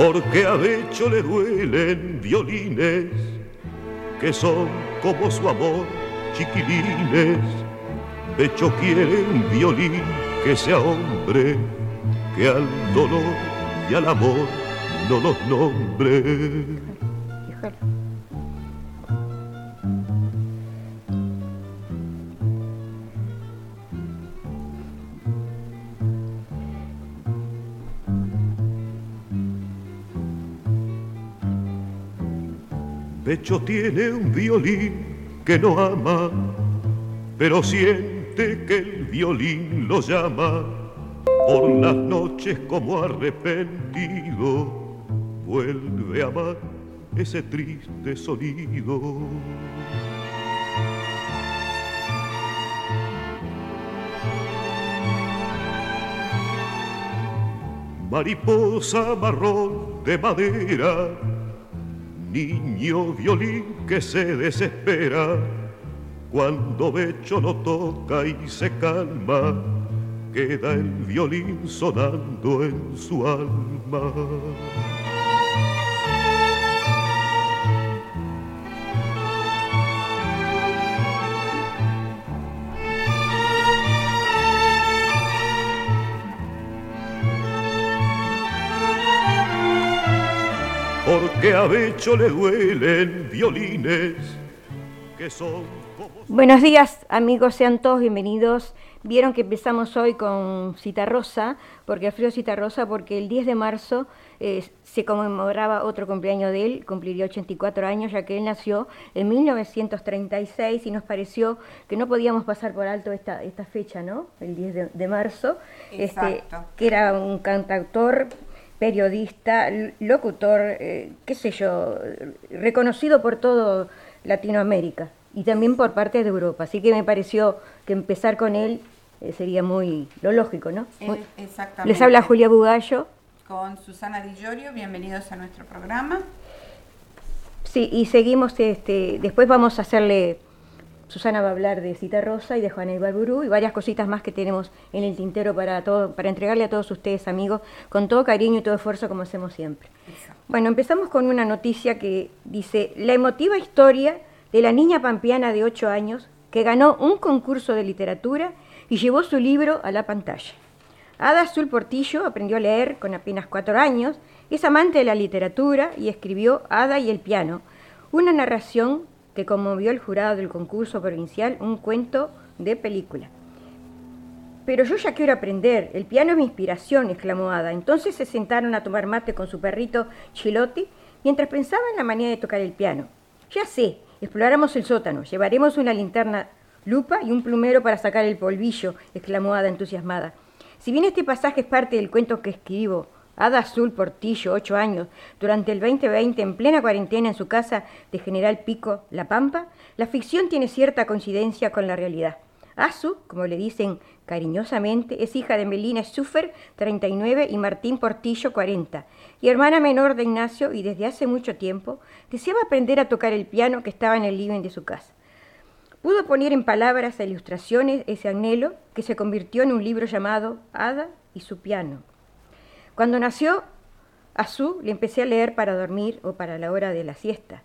porque a Becho le duelen violines que son como su amor chiquilines. Becho quiere un violín que sea hombre, que al dolor y al amor no los nombre. Pecho tiene un violín que no ama, pero siente que el violín lo llama. Por las noches como arrepentido, vuelve a amar ese triste sonido. Mariposa marrón de madera niño violín que se desespera cuando Becho no toca y se calma, queda el violín sonando en su alma. A Becho le duelen violines que son Buenos días amigos, sean todos bienvenidos. Vieron que empezamos hoy con Cita Rosa, porque Alfredo Cita Rosa, porque el 10 de marzo eh, se conmemoraba otro cumpleaños de él, cumpliría 84 años, ya que él nació en 1936 y nos pareció que no podíamos pasar por alto esta, esta fecha, ¿no? El 10 de, marzo, este, que era un cantautor periodista, locutor, eh, qué sé yo, reconocido por todo Latinoamérica y también por parte de Europa. Así que me pareció que empezar con él eh, sería muy lo lógico, ¿no? exactamente. Les habla Julia Bugallo. Con Susana Di Llorio, bienvenidos a nuestro programa. Sí, y seguimos, este, después vamos a hacerle Susana va a hablar de Cita Rosa y de Juana Ibarburú y varias cositas más que tenemos en el tintero para, todo, para entregarle a todos ustedes, amigos, con todo cariño y todo esfuerzo como hacemos siempre. Bueno, empezamos con una noticia que dice, la emotiva historia de la niña pampeana de 8 años que ganó un concurso de literatura y llevó su libro a la pantalla. Ada Azul Portillo aprendió a leer con apenas 4 años, es amante de la literatura y escribió Ada y el piano, una narración que conmovió el jurado del concurso provincial un cuento de película. Pero yo ya quiero aprender, el piano es mi inspiración, exclamó Ada. Entonces se sentaron a tomar mate con su perrito Chilotti mientras pensaba en la manera de tocar el piano. Ya sé, exploramos el sótano, llevaremos una linterna lupa y un plumero para sacar el polvillo, exclamó Ada entusiasmada. Si bien este pasaje es parte del cuento que escribo, Ada Azul Portillo, 8 años, durante el 2020 en plena cuarentena en su casa de General Pico, La Pampa, la ficción tiene cierta coincidencia con la realidad. Azu, como le dicen cariñosamente, es hija de Melina Schuffer, 39, y Martín Portillo, 40, y hermana menor de Ignacio, y desde hace mucho tiempo deseaba aprender a tocar el piano que estaba en el living de su casa. Pudo poner en palabras e ilustraciones ese anhelo que se convirtió en un libro llamado Ada y su piano, cuando nació Azú, le empecé a leer para dormir o para la hora de la siesta,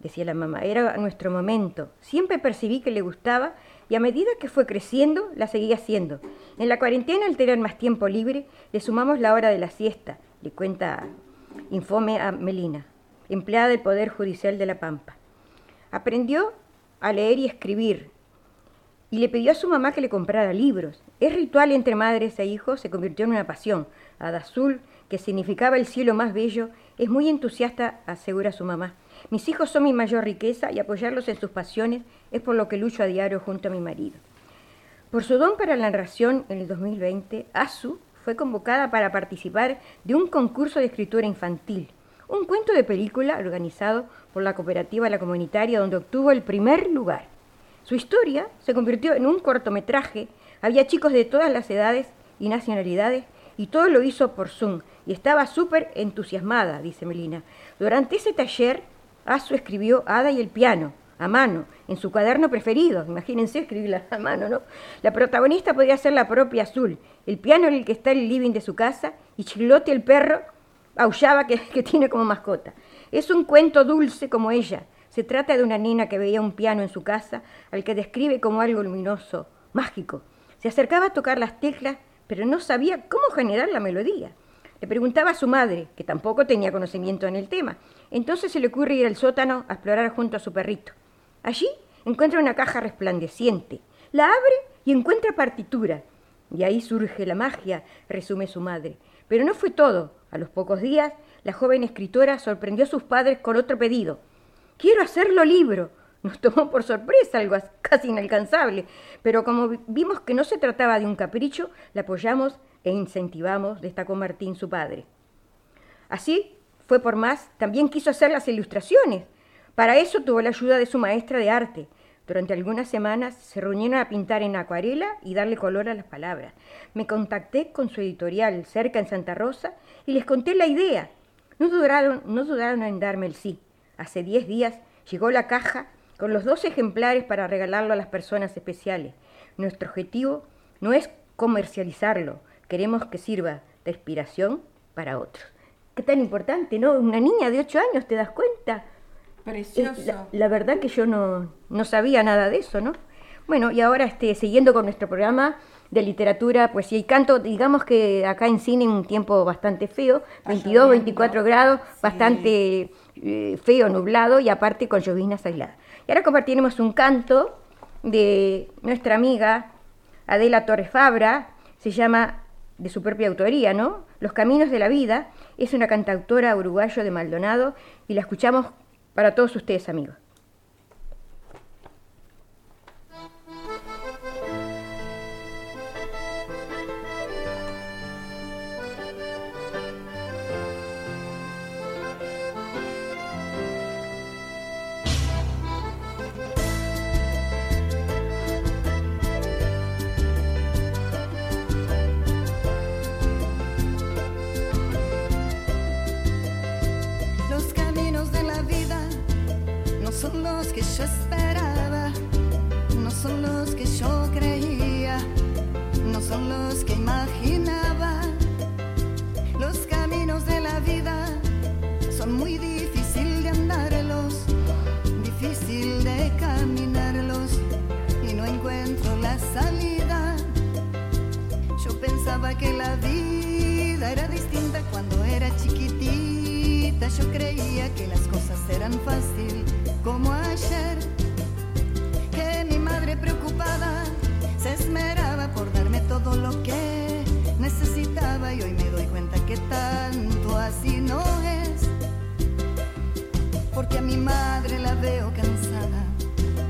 decía la mamá. Era nuestro momento. Siempre percibí que le gustaba y a medida que fue creciendo, la seguía haciendo. En la cuarentena, al tener más tiempo libre, le sumamos la hora de la siesta, le cuenta Infome a Melina, empleada del Poder Judicial de La Pampa. Aprendió a leer y escribir y le pidió a su mamá que le comprara libros. Es ritual entre madres e hijos, se convirtió en una pasión. Azul, que significaba el cielo más bello, es muy entusiasta, asegura su mamá. Mis hijos son mi mayor riqueza y apoyarlos en sus pasiones es por lo que lucho a diario junto a mi marido. Por su don para la narración en el 2020, Azu fue convocada para participar de un concurso de escritura infantil, un cuento de película organizado por la cooperativa La Comunitaria donde obtuvo el primer lugar. Su historia se convirtió en un cortometraje, había chicos de todas las edades y nacionalidades y todo lo hizo por Zoom y estaba súper entusiasmada, dice Melina. Durante ese taller, Asu escribió Ada y el piano, a mano, en su cuaderno preferido. Imagínense escribirla a mano, ¿no? La protagonista podría ser la propia Azul, el piano en el que está el living de su casa y Chilote el perro aullaba que, que tiene como mascota. Es un cuento dulce como ella. Se trata de una niña que veía un piano en su casa, al que describe como algo luminoso, mágico. Se acercaba a tocar las teclas, pero no sabía cómo generar la melodía. Le preguntaba a su madre, que tampoco tenía conocimiento en el tema. Entonces se le ocurre ir al sótano a explorar junto a su perrito. Allí encuentra una caja resplandeciente. La abre y encuentra partitura. Y ahí surge la magia, resume su madre. Pero no fue todo. A los pocos días, la joven escritora sorprendió a sus padres con otro pedido. Quiero hacerlo libro. Nos tomó por sorpresa, algo casi inalcanzable, pero como vimos que no se trataba de un capricho, la apoyamos e incentivamos, destacó Martín, su padre. Así fue por más, también quiso hacer las ilustraciones. Para eso tuvo la ayuda de su maestra de arte. Durante algunas semanas se reunieron a pintar en acuarela y darle color a las palabras. Me contacté con su editorial cerca en Santa Rosa y les conté la idea. No dudaron, no dudaron en darme el sí. Hace diez días llegó la caja con los dos ejemplares para regalarlo a las personas especiales. Nuestro objetivo no es comercializarlo, queremos que sirva de inspiración para otros. Qué tan importante, ¿no? Una niña de ocho años, ¿te das cuenta? Precioso. La, verdad que yo no, no, sabía nada de eso, ¿no? Bueno, y ahora este, siguiendo con nuestro programa de literatura, poesía y canto, digamos que acá en cine un tiempo bastante feo, 22, 24 grados, bastante eh, feo, nublado y aparte con llovinas aisladas. Y ahora compartiremos un canto de nuestra amiga Adela Torres Fabra, se llama de su propia autoría, ¿no? Los Caminos de la Vida, es una cantautora uruguayo de Maldonado y la escuchamos para todos ustedes, amigos. pensaba que la vida era distinta cuando era chiquitita. Yo creía que las cosas eran fácil, como ayer. Que mi madre preocupada se esmeraba por darme todo lo que necesitaba y hoy me doy cuenta que tanto así no es. Porque a mi madre la veo cansada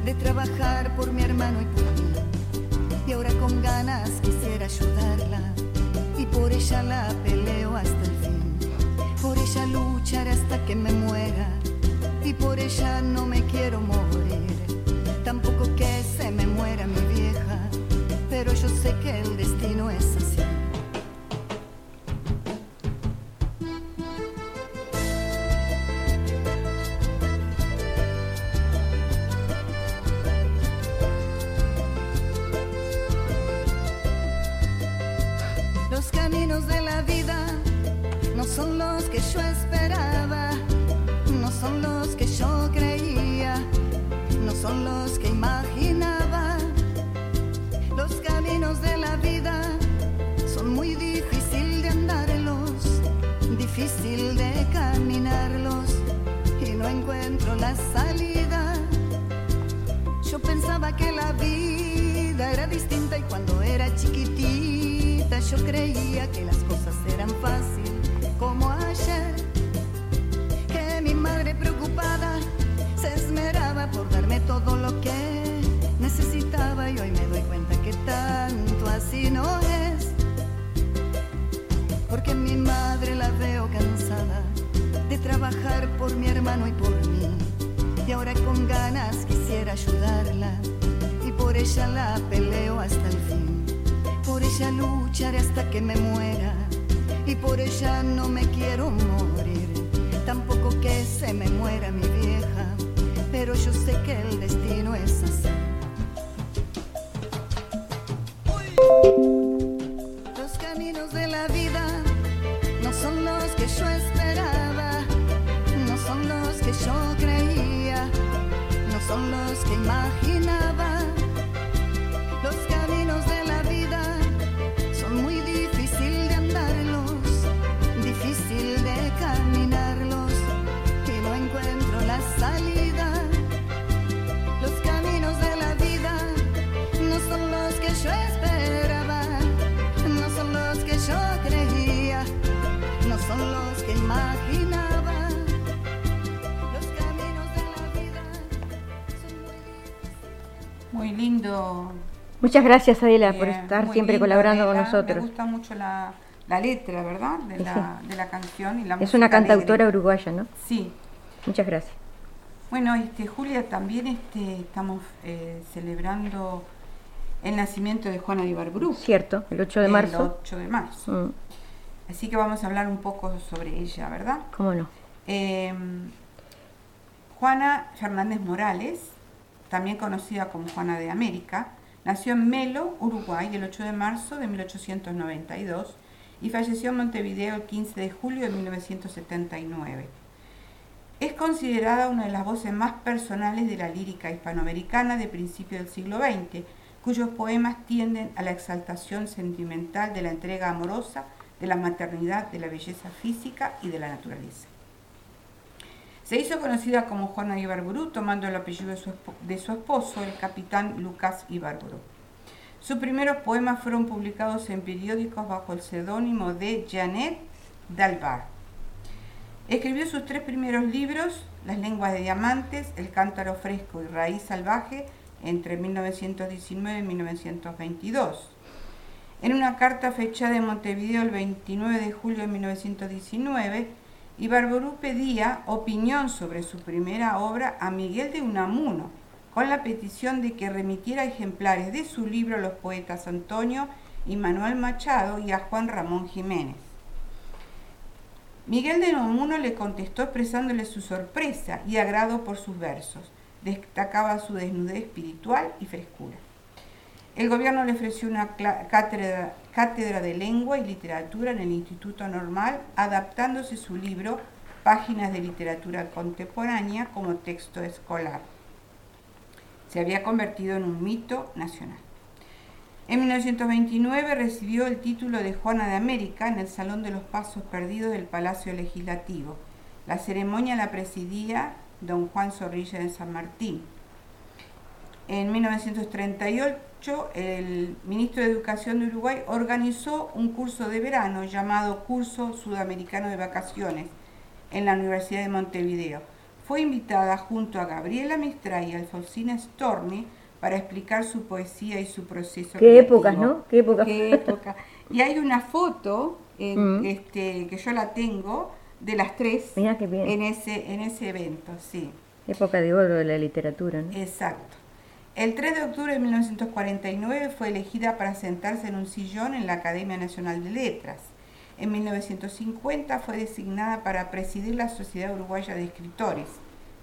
de trabajar por mi hermano y por mí y ahora con ganas quisiera ayudarla y por ella la peleo hasta el fin. Por ella lucharé hasta que me muera y por ella no me quiero morir. Tampoco que se me muera mi vieja, pero yo sé que el destino es así. así no es, porque mi madre la veo cansada de trabajar por mi hermano y por mí, y ahora con ganas quisiera ayudarla, y por ella la peleo hasta el fin, por ella lucharé hasta que me muera, y por ella no me quiero morir, tampoco que se me muera mi vieja, pero yo sé que el destino yo esperaba, no son los que yo creía, no son los que imaginé. Muy lindo. Muchas gracias, Adela, por eh, estar muy siempre lindo, colaborando con nosotros. Me gusta mucho la, la letra, ¿verdad? De Sí, la, de la canción y la Es una alegre. cantautora uruguaya, ¿no? Sí. Muchas gracias. Bueno, este, Julia, también este, estamos eh, celebrando el nacimiento de Juana de Ibarburu. Cierto, el 8 de El marzo. 8 de marzo. Mm, Así que vamos a hablar un poco sobre ella, ¿verdad? ¿Cómo no? Eh, Juana Fernández Morales, también conocida como Juana de América, nació en Melo, Uruguay, el 8 de marzo de 1892 y falleció en Montevideo el 15 de julio de 1979. Es considerada una de las voces más personales de la lírica hispanoamericana de principios del siglo XX, cuyos poemas tienden a la exaltación sentimental de la entrega amorosa, de la maternidad, de la belleza física y de la naturaleza. Se hizo conocida como Juana Ibarburu, tomando el apellido de su, de su esposo, el capitán Lucas Ibarburu. Sus primeros poemas fueron publicados en periódicos bajo el seudónimo de Janet Dalbar. Escribió sus tres primeros libros, Las lenguas de diamantes, El cántaro fresco y Raíz salvaje, entre 1919 y 1922. En una carta fechada en Montevideo el 29 de julio de 1919, Ibarború pedía opinión sobre su primera obra a Miguel de Unamuno, con la petición de que remitiera ejemplares de su libro a los poetas Antonio y Manuel Machado y a Juan Ramón Jiménez. Miguel de Unamuno le contestó expresándole su sorpresa y agrado por sus versos. Destacaba su desnudez espiritual y frescura. El gobierno le ofreció una cátedra, cátedra de lengua y literatura en el Instituto Normal, adaptándose su libro Páginas de Literatura Contemporánea como texto escolar. Se había convertido en un mito nacional. En 1929 recibió el título de Juana de América en el Salón de los Pasos Perdidos del Palacio Legislativo. La ceremonia la presidía don Juan Zorrilla de San Martín. En 1938, el ministro de Educación de Uruguay organizó un curso de verano llamado Curso Sudamericano de Vacaciones en la Universidad de Montevideo. Fue invitada junto a Gabriela Mistral y Alfonsina Storni para explicar su poesía y su proceso Qué creativo. épocas, ¿no? Qué épocas. Qué época. Y hay una foto eh, Mm. este, que yo la tengo de las tres Mirá qué bien. en ese, en ese evento, sí. Época de oro de la literatura, ¿no? Exacto. El 3 de octubre de 1949 fue elegida para sentarse en un sillón en la Academia Nacional de Letras. En 1950 fue designada para presidir la Sociedad Uruguaya de Escritores.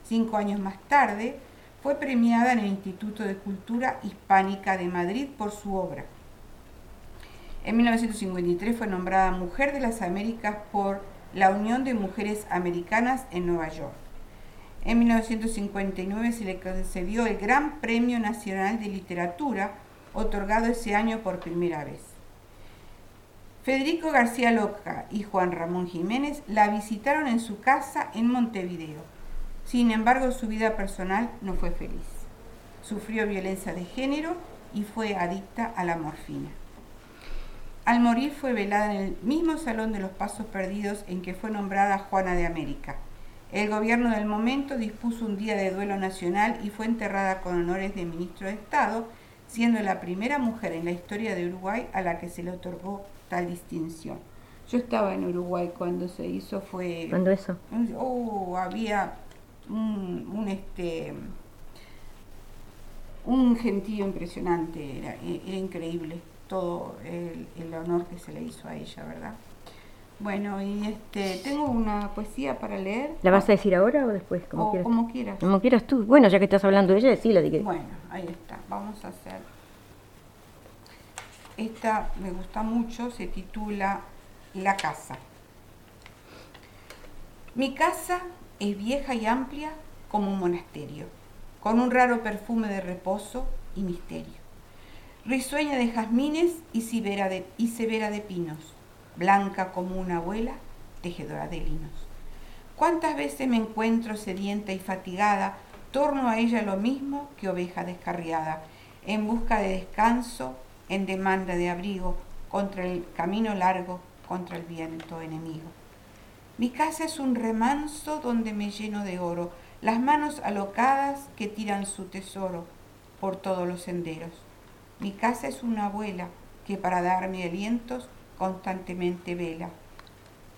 Cinco años más tarde fue premiada en el Instituto de Cultura Hispánica de Madrid por su obra. En 1953 fue nombrada Mujer de las Américas por la Unión de Mujeres Americanas en Nueva York. En 1959 se le concedió el Gran Premio Nacional de Literatura, otorgado ese año por primera vez. Federico García Loca y Juan Ramón Jiménez la visitaron en su casa en Montevideo. Sin embargo, su vida personal no fue feliz. Sufrió violencia de género y fue adicta a la morfina. Al morir fue velada en el mismo Salón de los Pasos Perdidos en que fue nombrada Juana de América. El gobierno del momento dispuso un día de duelo nacional y fue enterrada con honores de ministro de Estado, siendo la primera mujer en la historia de Uruguay a la que se le otorgó tal distinción. Yo estaba en Uruguay cuando se hizo, fue... Cuando eso. Oh, había un, un, este un gentío impresionante, era, era increíble todo el, el, honor que se le hizo a ella, ¿verdad? Bueno, y este tengo una poesía para leer. ¿La vas a decir ahora o después? Como o quieras. como quieras. Como quieras tú. Bueno, ya que estás hablando de ella, decíla. De que... Bueno, ahí está. Vamos a hacer. Esta me gusta mucho, se titula La casa. Mi casa es vieja y amplia como un monasterio, con un raro perfume de reposo y misterio. Risueña de jazmines y, severa de, y severa de pinos, blanca como una abuela, tejedora de linos. ¿Cuántas veces me encuentro sedienta y fatigada, torno a ella lo mismo que oveja descarriada, en busca de descanso, en demanda de abrigo, contra el camino largo, contra el viento enemigo. Mi casa es un remanso donde me lleno de oro, las manos alocadas que tiran su tesoro por todos los senderos. Mi casa es una abuela que para darme alientos constantemente vela.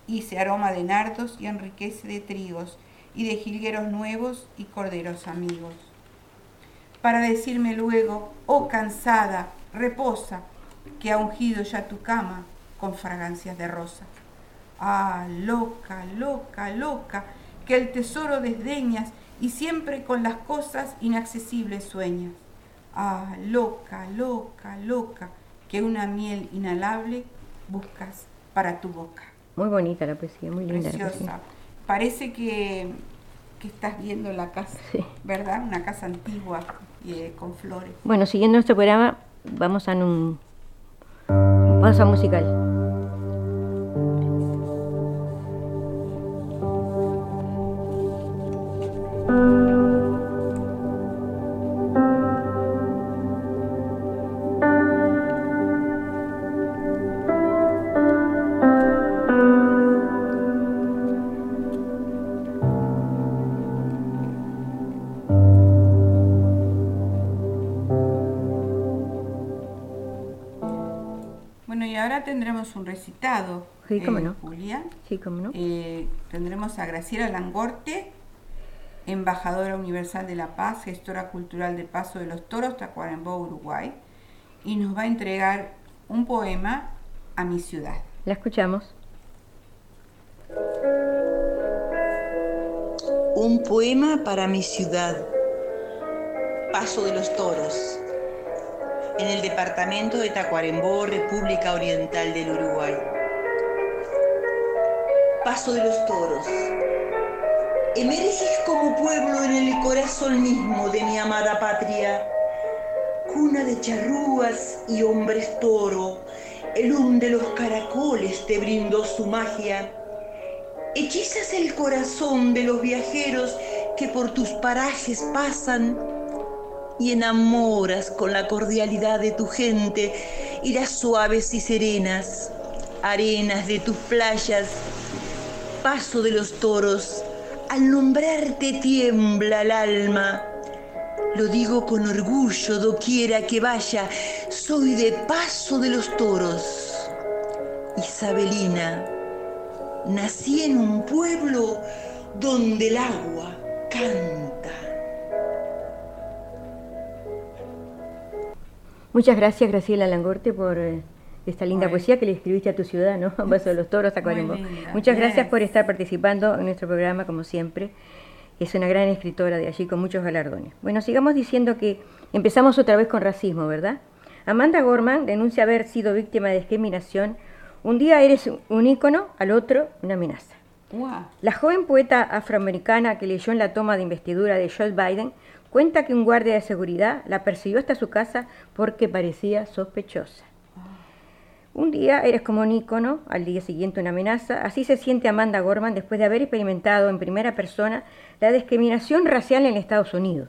Hice aroma de nardos y enriquece de trigos y de jilgueros nuevos y corderos amigos. Para decirme luego, oh cansada, reposa, que ha ungido ya tu cama con fragancias de rosa. Ah, loca, loca, loca, que el tesoro desdeñas y siempre con las cosas inaccesibles sueñas. Ah, loca, loca, loca, que una miel inhalable buscas para tu boca. Muy bonita la poesía, muy linda. Preciosa. Parece que, que, estás viendo la casa, ¿verdad? Una casa antigua eh, con flores. Bueno, siguiendo nuestro programa, vamos a un pausa musical. Tendremos un recitado, sí, cómo no. Julia. Sí, cómo no. Eh, tendremos a Graciela Langorte, embajadora universal de la paz, gestora cultural de Paso de los Toros, Tacuarembó, Uruguay, y nos va a entregar un poema a mi ciudad. La escuchamos. Un poema para mi ciudad. Paso de los Toros en el departamento de Tacuarembó, República Oriental del Uruguay. Paso de los toros. Emerges como pueblo en el corazón mismo de mi amada patria. Cuna de charrúas y hombres toro, el hum de los caracoles te brindó su magia. Hechizas el corazón de los viajeros que por tus parajes pasan y enamoras con la cordialidad de tu gente y las suaves y serenas arenas de tus playas. Paso de los toros, al nombrarte tiembla el alma. Lo digo con orgullo doquiera que vaya, soy de paso de los toros. Isabelina, nací en un pueblo donde el agua canta. Muchas gracias, Graciela Langorte, por eh, esta linda poesía que le escribiste a tu ciudad, ¿no? Un de los toros a Muchas gracias por estar participando en nuestro programa, como siempre. Es una gran escritora de allí con muchos galardones. Bueno, sigamos diciendo que empezamos otra vez con racismo, ¿verdad? Amanda Gorman denuncia haber sido víctima de discriminación. Un día eres un ícono, al otro una amenaza. La joven poeta afroamericana que leyó en la toma de investidura de Joe Biden Cuenta que un guardia de seguridad la persiguió hasta su casa porque parecía sospechosa. Un día eres como un ícono, al día siguiente una amenaza. Así se siente Amanda Gorman después de haber experimentado en primera persona la discriminación racial en Estados Unidos.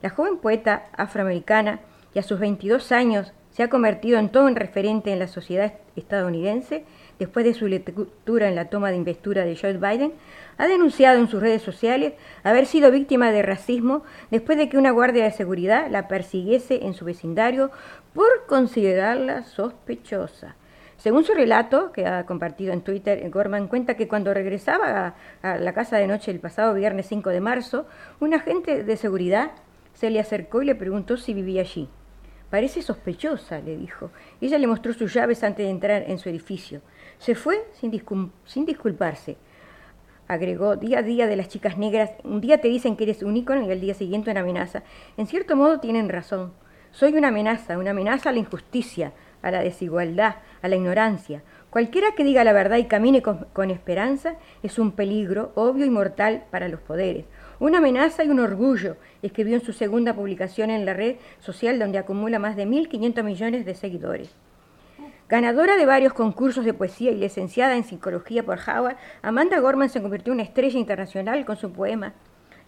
La joven poeta afroamericana, que a sus 22 años se ha convertido en todo un referente en la sociedad estadounidense, después de su lectura en la toma de investidura de Joe Biden, ha denunciado en sus redes sociales haber sido víctima de racismo después de que una guardia de seguridad la persiguiese en su vecindario por considerarla sospechosa. Según su relato, que ha compartido en Twitter, Gorman cuenta que cuando regresaba a, la casa de noche el pasado viernes 5 de marzo, un agente de seguridad se le acercó y le preguntó si vivía allí. Parece sospechosa, le dijo. Ella le mostró sus llaves antes de entrar en su edificio. Se fue sin, disculparse agregó, día a día de las chicas negras, un día te dicen que eres un ícono y al día siguiente una amenaza. En cierto modo tienen razón. Soy una amenaza, una amenaza a la injusticia, a la desigualdad, a la ignorancia. Cualquiera que diga la verdad y camine con, con, esperanza es un peligro obvio y mortal para los poderes. Una amenaza y un orgullo, escribió en su segunda publicación en la red social donde acumula más de 1.500 millones de seguidores. Ganadora de varios concursos de poesía y licenciada en psicología por Howard, Amanda Gorman se convirtió en una estrella internacional con su poema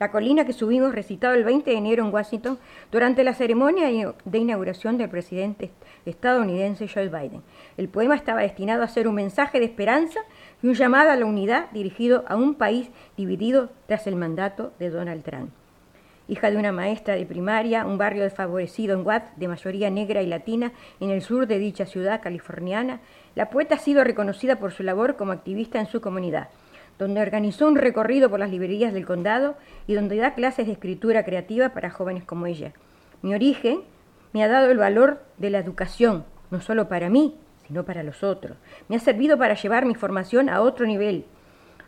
La colina que subimos, recitado el 20 de enero en Washington durante la ceremonia de inauguración del presidente estadounidense Joe Biden. El poema estaba destinado a ser un mensaje de esperanza y un llamado a la unidad dirigido a un país dividido tras el mandato de Donald Trump. Hija de una maestra de primaria, un barrio desfavorecido en Watts, de mayoría negra y latina, en el sur de dicha ciudad californiana, la poeta ha sido reconocida por su labor como activista en su comunidad, donde organizó un recorrido por las librerías del condado y donde da clases de escritura creativa para jóvenes como ella. Mi origen me ha dado el valor de la educación, no solo para mí, sino para los otros. Me ha servido para llevar mi formación a otro nivel.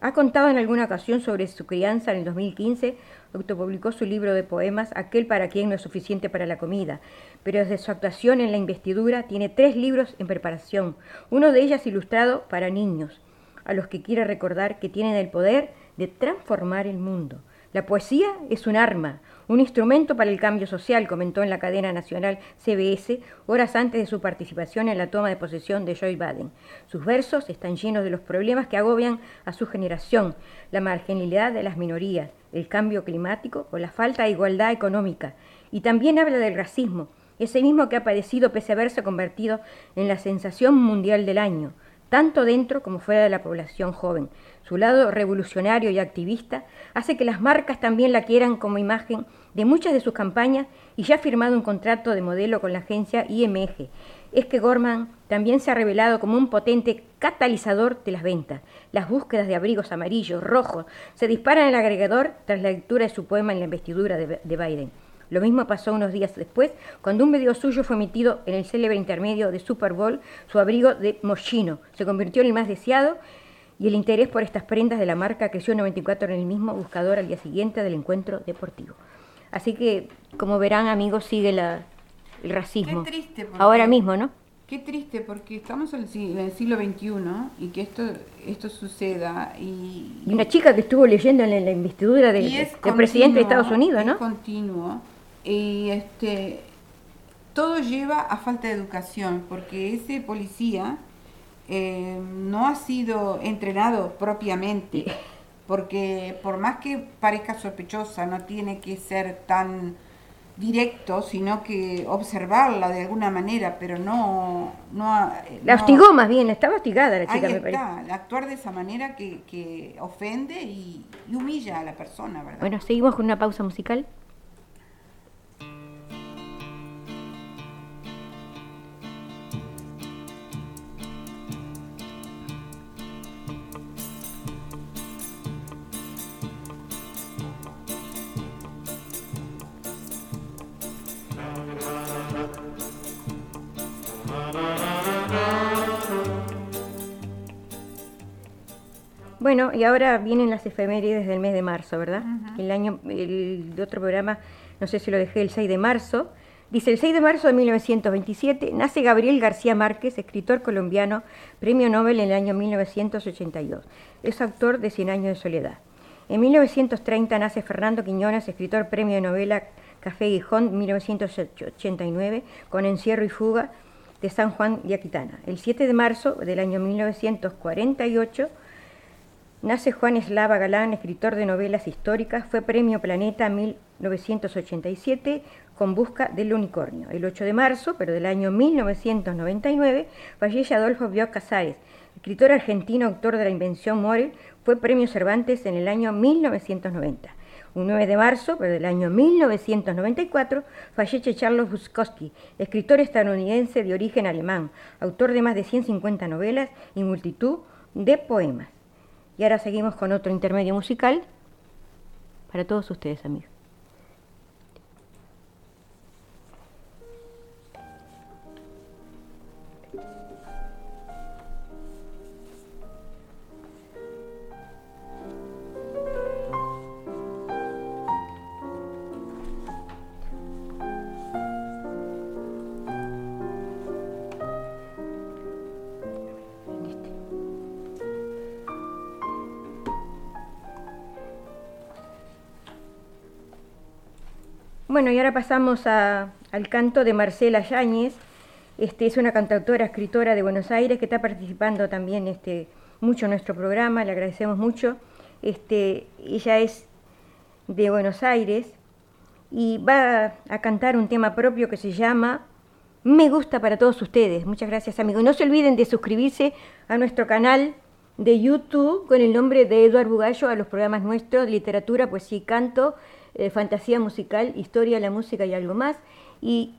Ha contado en alguna ocasión sobre su crianza en el 2015 autopublicó su libro de poemas Aquel para quien no es suficiente para la comida, pero desde su actuación en la investidura tiene tres libros en preparación, uno de ellos ilustrado para niños, a los que quiere recordar que tienen el poder de transformar el mundo. La poesía es un arma, un instrumento para el cambio social, comentó en la cadena nacional CBS horas antes de su participación en la toma de posesión de Joe Biden. Sus versos están llenos de los problemas que agobian a su generación, la marginalidad de las minorías, el cambio climático o la falta de igualdad económica. Y también habla del racismo, ese mismo que ha padecido pese a haberse convertido en la sensación mundial del año, tanto dentro como fuera de la población joven. Su lado revolucionario y activista hace que las marcas también la quieran como imagen de muchas de sus campañas y ya ha firmado un contrato de modelo con la agencia IMG. Es que Gorman también se ha revelado como un potente catalizador de las ventas. Las búsquedas de abrigos amarillos, rojos, se disparan en el agregador tras la lectura de su poema en la investidura de, de Biden. Lo mismo pasó unos días después, cuando un video suyo fue emitido en el célebre intermedio de Super Bowl, su abrigo de mochino se convirtió en el más deseado y el interés por estas prendas de la marca creció 94 en el mismo buscador al día siguiente del encuentro deportivo. Así que, como verán, amigos, sigue la, el racismo. Qué triste. porque- Ahora mismo, ¿no? Qué triste porque estamos en el si- en el siglo XXI y que esto, esto suceda y, Y una chica que estuvo leyendo en la investidura del, es presidente de Estados Unidos, es ¿no? continuo y este todo lleva a falta de educación porque ese policía eh, no ha sido entrenado propiamente porque por más que parezca sospechosa no tiene que ser tan directo sino que observarla de alguna manera pero no no ha- La no- hostigó más bien, estaba hostigada la Ahí chica, me parece. está, actuar de esa manera que, que ofende y, y humilla a la persona, ¿verdad? Bueno, seguimos con una pausa musical. Bueno, y ahora vienen las efemérides del mes de marzo, ¿verdad? El año, el de otro programa, no sé si lo dejé el 6 de marzo. Dice, el 6 de marzo de 1927 nace Gabriel García Márquez, escritor colombiano, premio Nobel en el año 1982. Es autor de Cien años de soledad. En 1930 nace Fernando Quiñones, escritor premio de novela Café Gijón, 1989, con Encierro y Fuga de San Juan de Aquitana. El 7 de marzo del año 1948 Nace Juan Eslava Galán, escritor de novelas históricas, fue Premio Planeta 1987 con Busca del Unicornio. El 8 de marzo, pero del año 1999, fallece Adolfo Bioc Casares, escritor argentino, autor de La Invención Morel, fue Premio Cervantes en el año 1990. Un 9 de marzo, pero del año 1994, fallece Charles Bukowski, escritor estadounidense de origen alemán, autor de más de 150 novelas y multitud de poemas. Y ahora seguimos con otro intermedio musical para todos ustedes, amigos. Bueno, y ahora pasamos al canto de Marcela Yáñez. Este, es una cantautora, escritora de Buenos Aires que está participando también este, mucho en nuestro programa, le agradecemos mucho. Este, ella es de Buenos Aires y va a cantar un tema propio que se llama Me gusta para todos ustedes. Muchas gracias, amigos. No se olviden de suscribirse a nuestro canal de YouTube con el nombre de Eduardo Bugallo a los programas nuestros, literatura, poesía y canto, eh, fantasía musical, historia, la música y algo más. Y,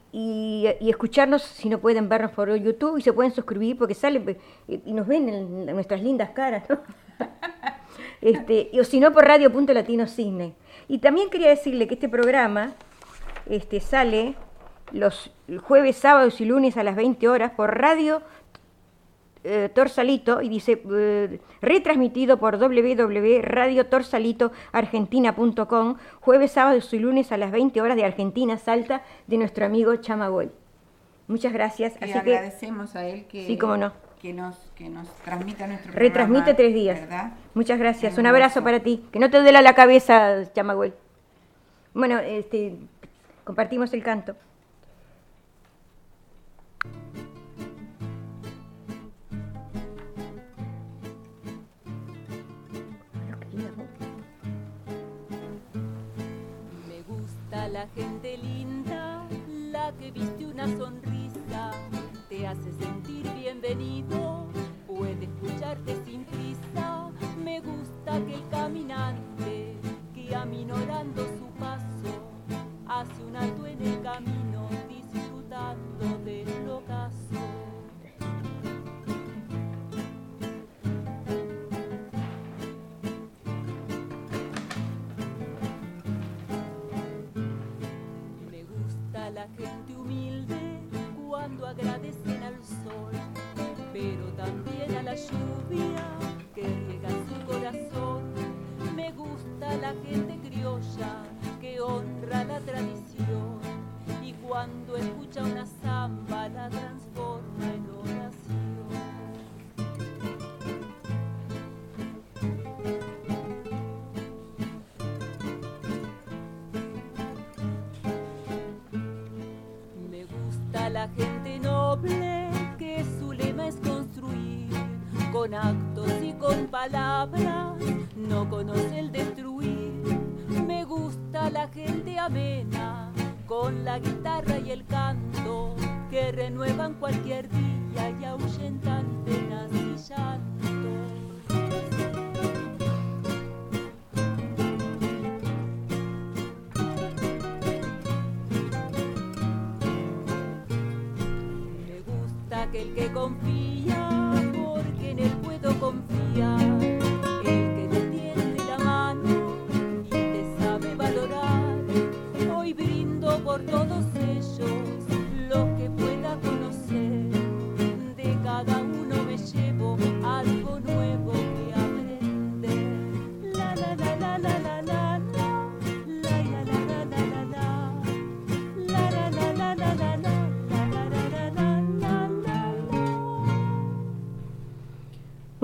escucharnos si no pueden vernos por YouTube y se pueden suscribir porque sale pues, y nos ven en, en nuestras lindas caras, ¿no? Este, o si no por radio punto latino cisne. Y también quería decirle que este programa este, sale los jueves, sábados y lunes a las 20 horas por radio eh, Torsalito y dice eh, retransmitido por www.radiotorsalitoargentina.com jueves, sábados y lunes a las 20 horas de Argentina, Salta, de nuestro amigo Chamagol. Muchas gracias. Y Así que agradecemos a él que, Sí, cómo no. que, nos, que nos transmita nuestro retransmite programa, tres días. ¿verdad? Muchas gracias. Un abrazo para ti. Que no te duela la cabeza, Chamagol. Bueno, este, compartimos el canto. La gente linda, la que viste una sonrisa, te hace sentir bienvenido, puede escucharte sin prisa. Me gusta que el caminante, que aminorando su paso, hace un alto en el camino,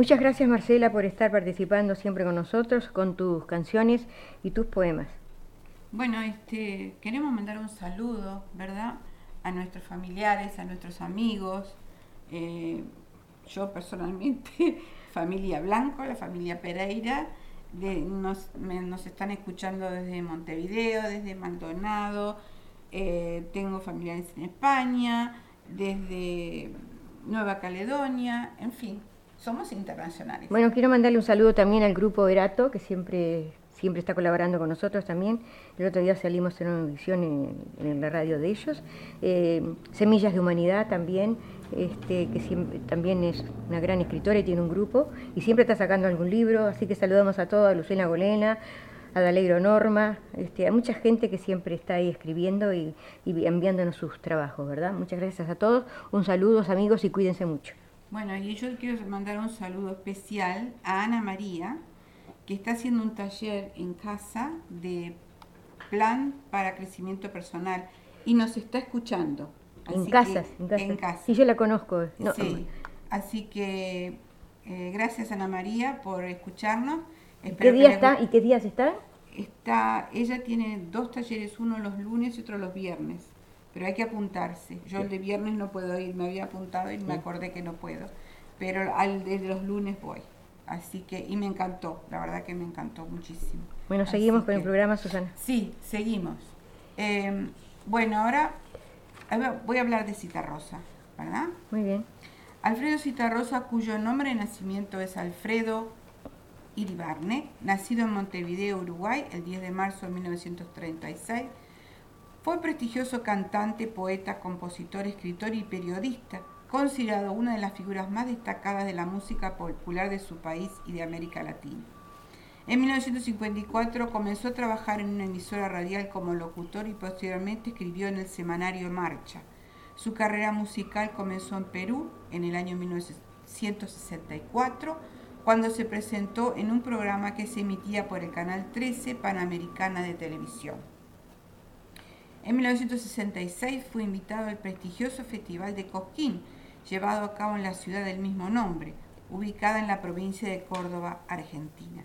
Muchas gracias Marcela por estar participando siempre con nosotros, con tus canciones y tus poemas. Bueno, este, queremos mandar un saludo, ¿verdad? A nuestros familiares, a nuestros amigos. eh, yo personalmente, familia Blanco, la familia Pereira, nos están escuchando desde Montevideo, desde Maldonado. eh, tengo familiares en España, desde Nueva Caledonia, en fin, somos internacionales. Bueno, quiero mandarle un saludo también al grupo Erato, que siempre, siempre está colaborando con nosotros también. El otro día salimos en una edición en, la radio de ellos. Eh, Semillas de Humanidad también, este, que siempre- también es una gran escritora y tiene un grupo, y siempre está sacando algún libro, así que saludamos a todos, a Lucena Golena, a Dalegro Norma, este, a mucha gente que siempre está ahí escribiendo y enviándonos sus trabajos, ¿verdad? Muchas gracias a todos, un saludo amigos y cuídense mucho. Bueno, y yo quiero mandar un saludo especial a Ana María, que está haciendo un taller en casa de plan para crecimiento personal y nos está escuchando. En que- en casas. En casa. Sí, yo la conozco. No, sí. Así que eh, gracias Ana María por escucharnos. ¿y Espero ¿Qué día está? ¿Y qué días está? está, ella tiene dos talleres, uno los lunes y otro los viernes, pero hay que apuntarse. Yo el de viernes no puedo ir, me había apuntado y me acordé que no puedo, pero al de los lunes voy. Así que, y me encantó, la verdad que me encantó muchísimo. Bueno, Así seguimos con el programa, Susana. Sí, seguimos. Eh, bueno, ahora voy a hablar de Citarrosa, ¿verdad? Muy bien. Alfredo Citarrosa, cuyo nombre de nacimiento es Alfredo Iribarne, nacido en Montevideo, Uruguay, el 10 de marzo de 1936, fue prestigioso cantante, poeta, compositor, escritor y periodista, considerado una de las figuras más destacadas de la música popular de su país y de América Latina. En 1954 comenzó a trabajar en una emisora radial como locutor y posteriormente escribió en el semanario Marcha. Su carrera musical comenzó en Perú en el año 1964, cuando se presentó en un programa que se emitía por el Canal 13 Panamericana de Televisión. En 1966 fue invitado al prestigioso Festival de Cosquín, llevado a cabo en la ciudad del mismo nombre, ubicada en la provincia de Córdoba, Argentina.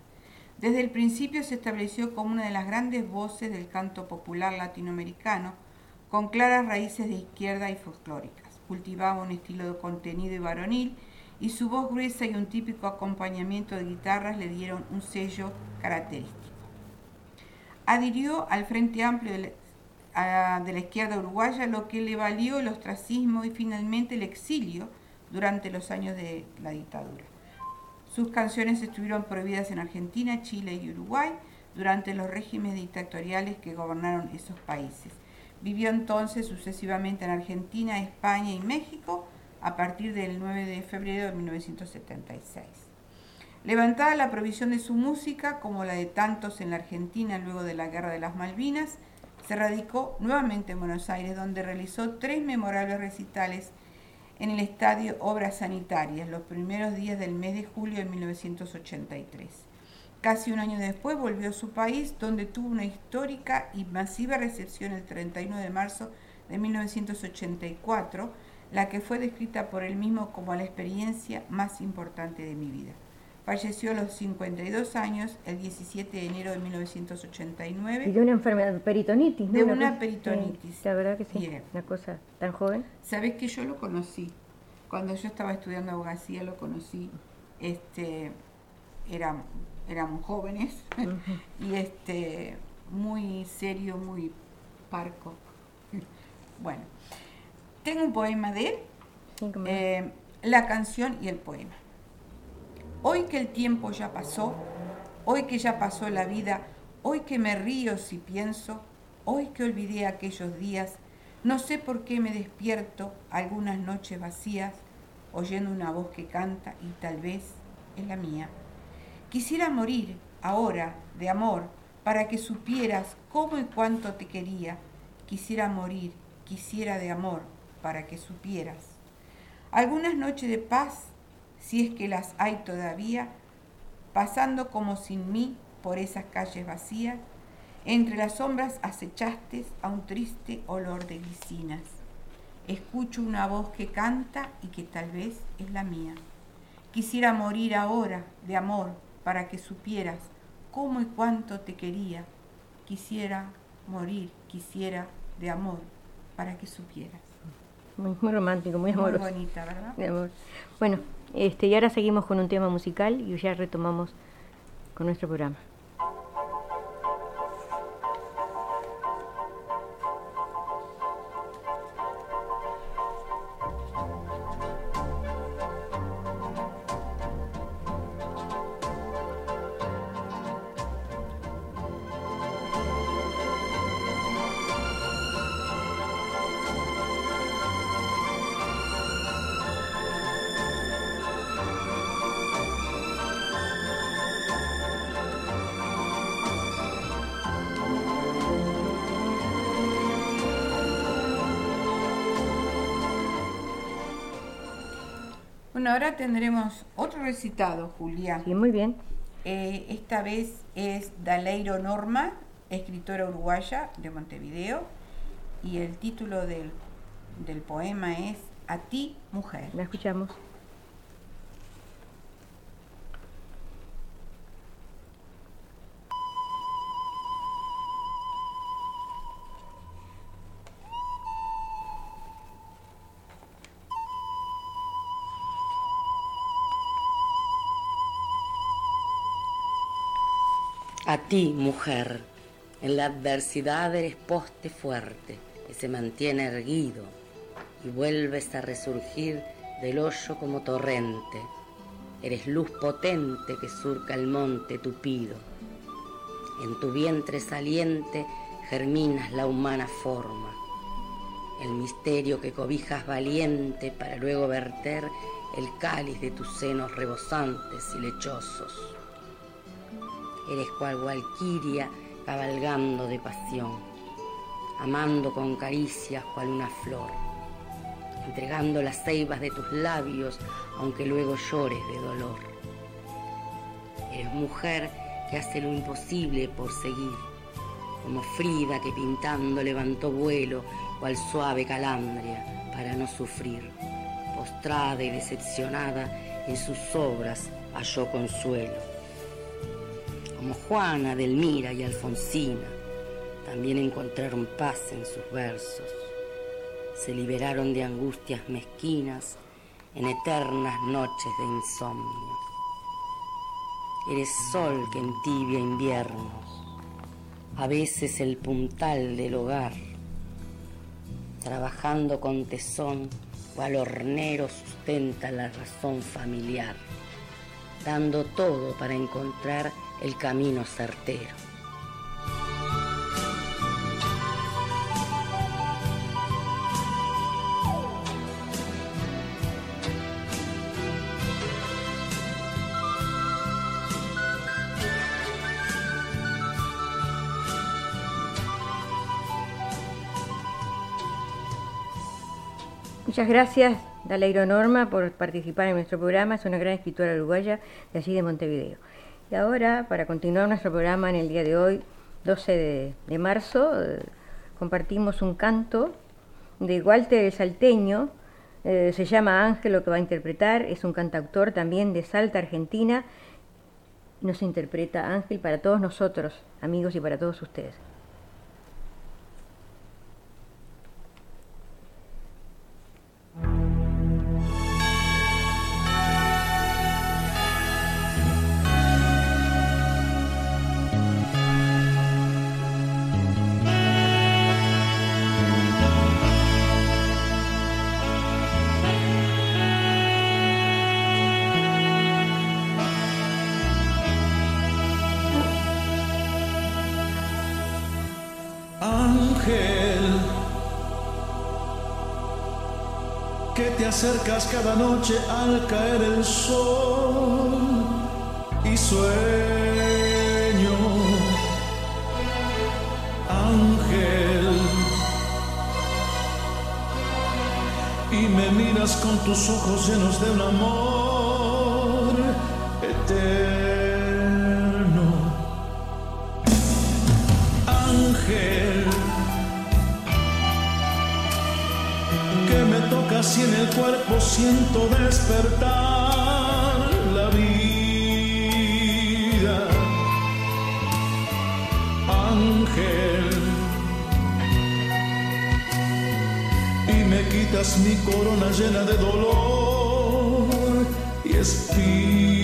Desde el principio se estableció como una de las grandes voces del canto popular latinoamericano, con claras raíces de izquierda y folclóricas. Cultivaba un estilo de contenido y varonil, y su voz gruesa y un típico acompañamiento de guitarras le dieron un sello característico. Adhirió al Frente Amplio de la, de la izquierda uruguaya, lo que le valió el ostracismo y finalmente el exilio durante los años de la dictadura. Sus canciones estuvieron prohibidas en Argentina, Chile y Uruguay durante los regímenes dictatoriales que gobernaron esos países. Vivió entonces sucesivamente en Argentina, España y México a partir del 9 de febrero de 1976. Levantada la provisión de su música, como la de tantos en la Argentina luego de la Guerra de las Malvinas, se radicó nuevamente en Buenos Aires, donde realizó tres memorables recitales en el estadio Obras Sanitarias los primeros días del mes de julio de 1983. Casi un año después volvió a su país, donde tuvo una histórica y masiva recepción el 31 de marzo de 1984, la que fue descrita por él mismo como la experiencia más importante de mi vida. Falleció a los 52 años el 17 de enero de 1989. Y de una enfermedad, peritonitis, ¿no? De una peritonitis. Sí, la verdad que sí. Una cosa tan joven. Sabes que yo lo conocí. Cuando yo estaba estudiando abogacía lo conocí. Este era, éramos jóvenes y este muy serio, muy parco. Bueno, tengo un poema de él, Sí, eh, la canción y el poema. Hoy que el tiempo ya pasó, hoy que ya pasó la vida, hoy que me río si pienso, hoy que olvidé aquellos días, no sé por qué me despierto algunas noches vacías, oyendo una voz que canta y tal vez es la mía. Quisiera morir ahora de amor para que supieras cómo y cuánto te quería. Quisiera morir, quisiera de amor para que supieras. Algunas noches de paz, si es que las hay todavía, pasando como sin mí por esas calles vacías, entre las sombras acechaste a un triste olor de glicinas. Escucho una voz que canta y que tal vez es la mía. Quisiera morir ahora de amor para que supieras cómo y cuánto te quería. Quisiera morir, quisiera de amor para que supieras. muy, muy romántico, muy Muy amoroso. bonita, ¿verdad? de amor. Bueno, este, y ahora seguimos con un tema musical y ya retomamos con nuestro programa. Bueno, ahora tendremos otro recitado, Julián. Sí, muy bien. Eh, esta vez es Daleiro Norma, escritora uruguaya de Montevideo, y el título del, del poema es A ti, mujer. La escuchamos. Ti, mujer, en la adversidad eres poste fuerte que se mantiene erguido y vuelves a resurgir del hoyo como torrente. Eres luz potente que surca el monte tupido. En tu vientre saliente germinas la humana forma, el misterio que cobijas valiente para luego verter el cáliz de tus senos rebosantes y lechosos. Eres cual cabalgando de pasión, amando con caricias cual una flor, entregando las ceibas de tus labios aunque luego llores de dolor. Eres mujer que hace lo imposible por seguir, como Frida que pintando levantó vuelo cual suave calandria para no sufrir. Postrada y decepcionada en sus obras halló consuelo. Como Juana, Delmira y Alfonsina, también encontraron paz en sus versos. Se liberaron de angustias mezquinas en eternas noches de insomnio. Eres sol que entibia inviernos, a veces el puntal del hogar, trabajando con tesón cual hornero sustenta la razón familiar, dando todo para encontrar el camino certero. Muchas gracias, Daleiro Norma, por participar en nuestro programa. Es una gran escritora uruguaya de allí de Montevideo. Y ahora, para continuar nuestro programa en el día de hoy, 12 de, marzo, eh, compartimos un canto de Walter Salteño. eh, se llama Ángel, lo que va a interpretar. Es un cantautor también de Salta, Argentina. Nos interpreta Ángel para todos nosotros, amigos, y para todos ustedes. Acercas cada noche al caer el sol y sueño. Ángel, y me miras con tus ojos llenos de un amor tocas y en el cuerpo siento despertar la vida. Ángel, y me quitas mi corona llena de dolor y espinas.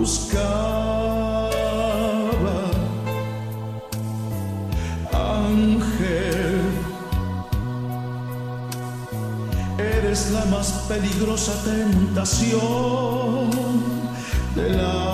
Buscaba. Ángel, eres la más peligrosa tentación del alma.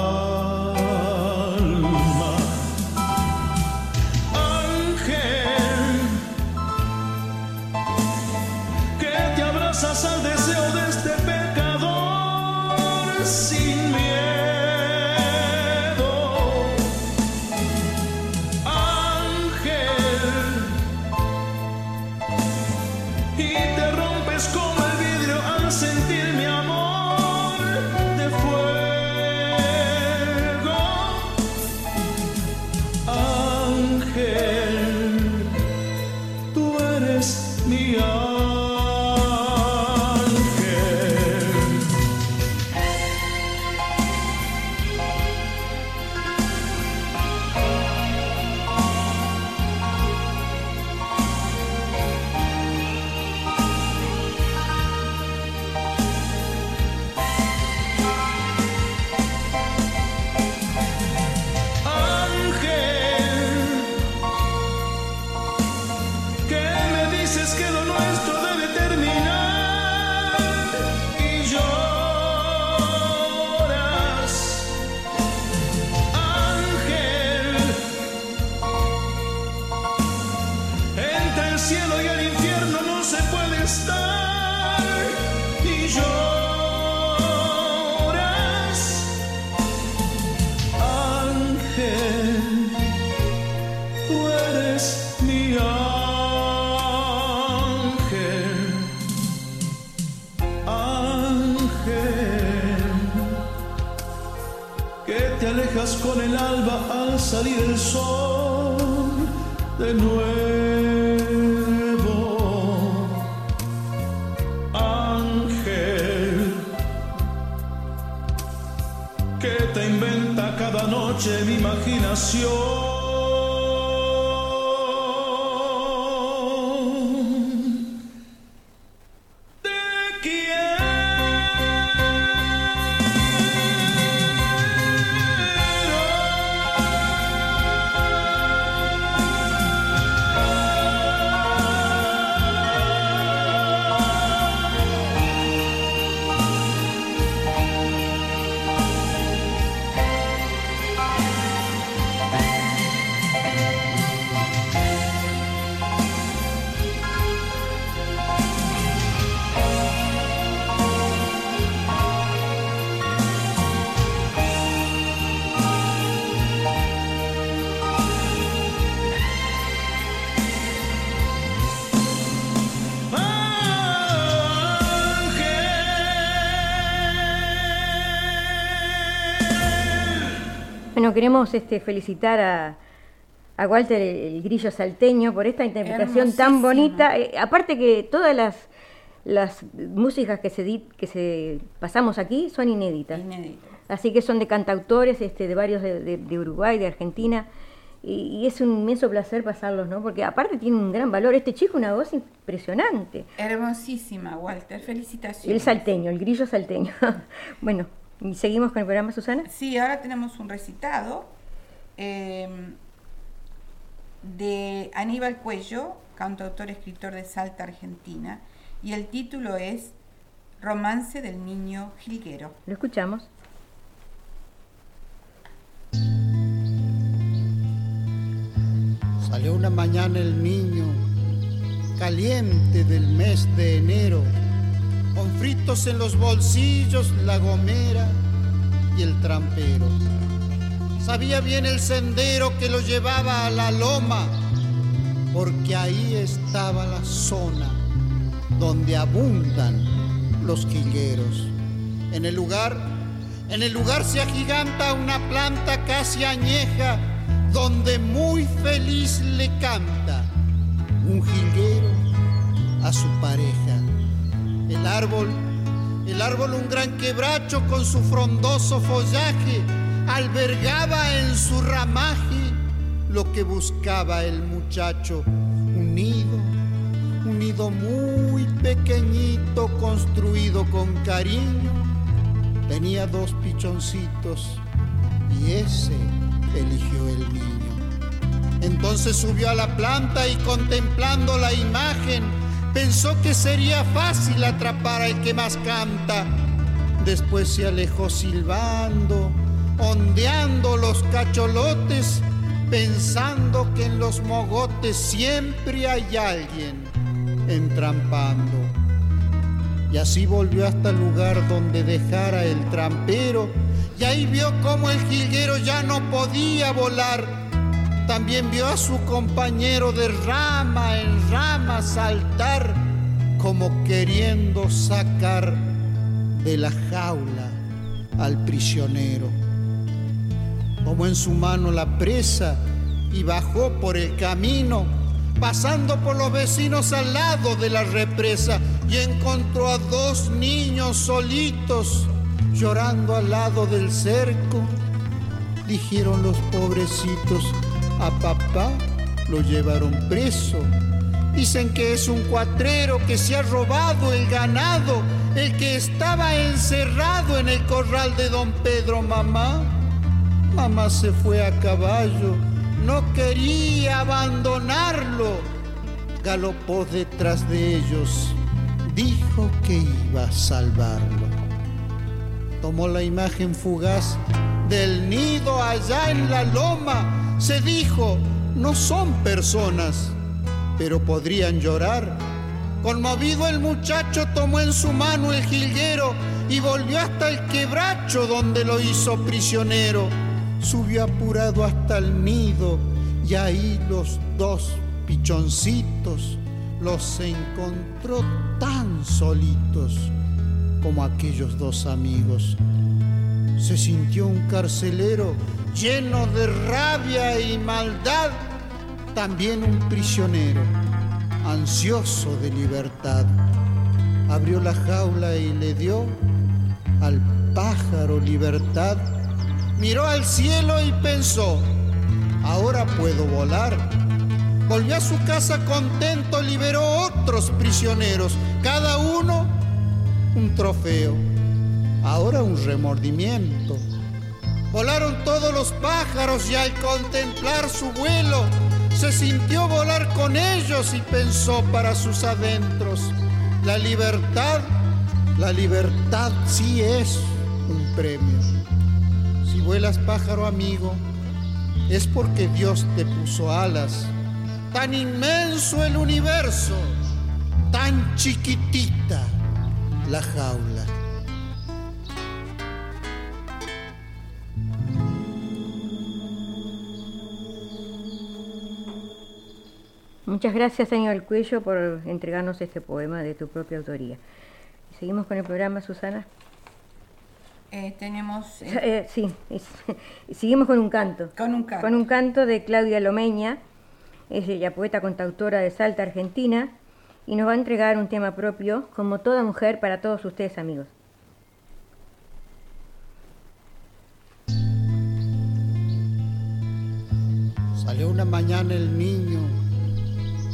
Te alejas con el alba al salir el sol de nuevo. Ángel, que te inventa cada noche mi imaginación. Queremos este, felicitar a, a Walter el, el Grillo Salteño por esta interpretación tan bonita. Eh, aparte que todas las, las músicas que se, di- que se pasamos aquí son inéditas. Así que son de cantautores este, de varios de, de- de Uruguay, de Argentina. Y, y es un inmenso placer pasarlos, ¿no? Porque aparte tiene un gran valor. Este chico, una voz impresionante. Hermosísima, Walter. Felicitaciones. El salteño, el grillo salteño. bueno, ¿y seguimos con el programa, Susana? Sí, ahora tenemos un recitado eh, de Aníbal Cuello, cantautor, escritor de Salta, Argentina, y el título es Romance del Niño Jilguero. Lo escuchamos. Salió una mañana el niño, caliente del mes de enero, con fritos en los bolsillos, la gomera y el trampero. Sabía bien el sendero que lo llevaba a la loma, porque ahí estaba la zona donde abundan los quilleros. En el lugar, en el lugar se agiganta una planta casi añeja, donde muy feliz le canta un jilguero a su pareja. El árbol, el árbol un gran quebracho con su frondoso follaje, albergaba en su ramaje lo que buscaba el muchacho, un nido, un nido muy pequeñito construido con cariño. Tenía dos pichoncitos y ese eligió el niño. Entonces subió a la planta y contemplando la imagen, pensó que sería fácil atrapar al que más canta. Después se alejó silbando, ondeando los cacholotes, pensando que en los mogotes siempre hay alguien entrampando. Y así volvió hasta el lugar donde dejara el trampero, y ahí vio cómo el jilguero ya no podía volar. También vio a su compañero de rama en rama saltar, como queriendo sacar de la jaula al prisionero. Tomó en su mano la presa y bajó por el camino, pasando por los vecinos al lado de la represa y encontró a dos niños solitos llorando al lado del cerco. Dijeron los pobrecitos, a papá lo llevaron preso. Dicen que es un cuatrero que se ha robado el ganado, el que estaba encerrado en el corral de don Pedro, mamá. Mamá se fue a caballo, no quería abandonarlo. Galopó detrás de ellos, dijo que iba a salvarlo. Tomó la imagen fugaz del nido allá en la loma, se dijo, no son personas, pero podrían llorar. Conmovido el muchacho tomó en su mano el jilguero y volvió hasta el quebracho donde lo hizo prisionero. Subió apurado hasta el nido y ahí los dos pichoncitos los encontró tan solitos como aquellos dos amigos. Se sintió un carcelero lleno de rabia y maldad, también un prisionero, ansioso de libertad. Abrió la jaula y le dio al pájaro libertad. Miró al cielo y pensó, ahora puedo volar. Volvió a su casa contento, liberó otros prisioneros, cada uno un trofeo, ahora un remordimiento. Volaron todos los pájaros y al contemplar su vuelo, se sintió volar con ellos y pensó para sus adentros, la libertad, la libertad sí es un premio. Si vuelas pájaro amigo, es porque Dios te puso alas. Tan inmenso el universo, tan chiquitita la jaula. Muchas gracias, señor Cuello, por entregarnos este poema de tu propia autoría. Seguimos con el programa, Susana. Eh, tenemos... eh, Eh, sí, es- seguimos con un canto. Con un canto. Con un canto de Claudia Lomeña, es ella poeta contautora de Salta, Argentina, y nos va a entregar un tema propio, como toda mujer, para todos ustedes, amigos. Salió una mañana el niño,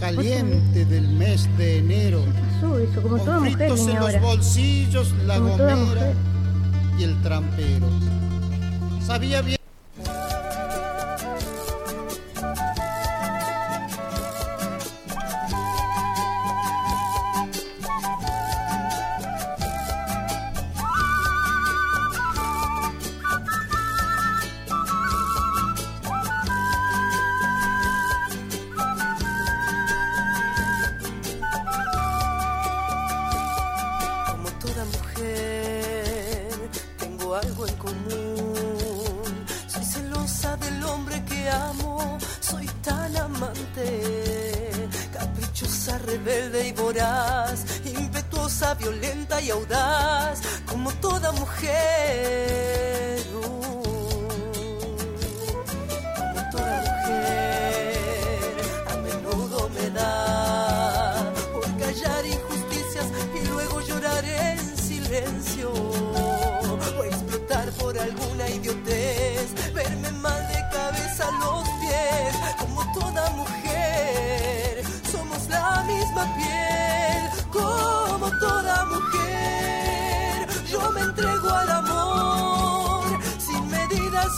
caliente del mes de enero, Pasó eso, como toda mujer en los ahora. bolsillos, la Como gomera y el trampero. Sabía bien.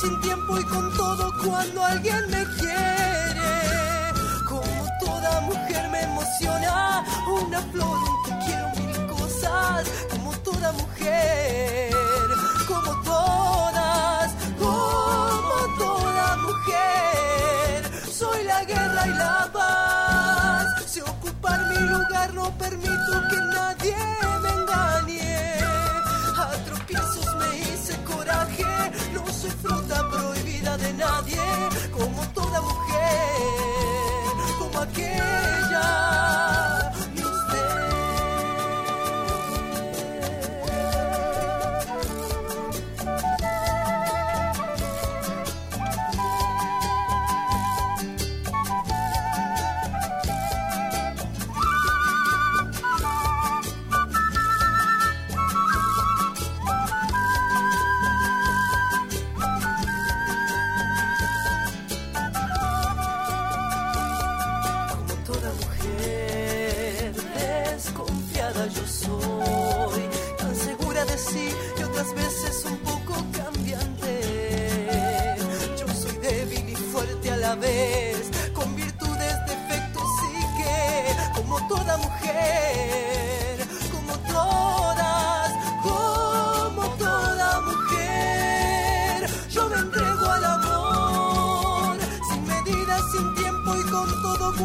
Sin tiempo y con todo cuando alguien me quiere. Como toda mujer me emociona una flor, un te quiero mil cosas. Como toda mujer, como todas, como toda mujer. Soy la guerra y la paz. Si ocupar mi lugar no permito que nadie nadie, como toda mujer, como aquella.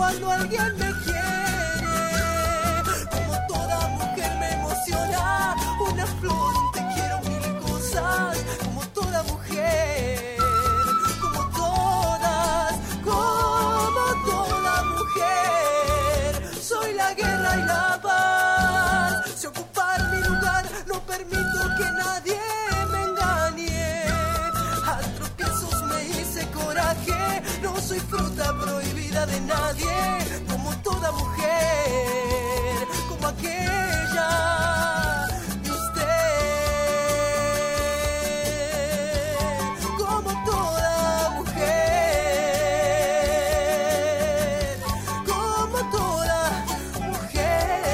Cuando alguien me quiere. Como toda mujer me emociona una flor, un te quiero mil cosas. Como toda mujer, como todas, como toda mujer, soy la guerra y la paz. Si ocupar mi lugar, no permito que nadie me engañe. A tropiezos me hice coraje, no soy fruta prohibida de nadie, como toda mujer, como aquella de usted, como toda mujer, como toda mujer.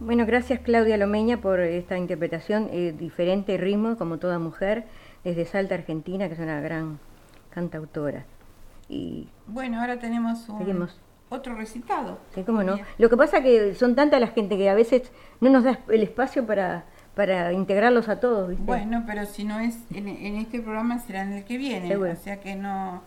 Bueno, gracias Claudia Lomeña por esta interpretación, eh, diferente ritmo, como toda mujer, desde Salta, Argentina, que es una gran cantautora. Y Bueno, ahora tenemos un- Seguimos. otro recitado. Sí, cómo no. Lo que pasa que son tanta la gente que a veces no nos da el espacio para, para integrarlos a todos, ¿viste? Bueno, pero si no es en, en este programa será en el que viene. Seguro. O sea que no,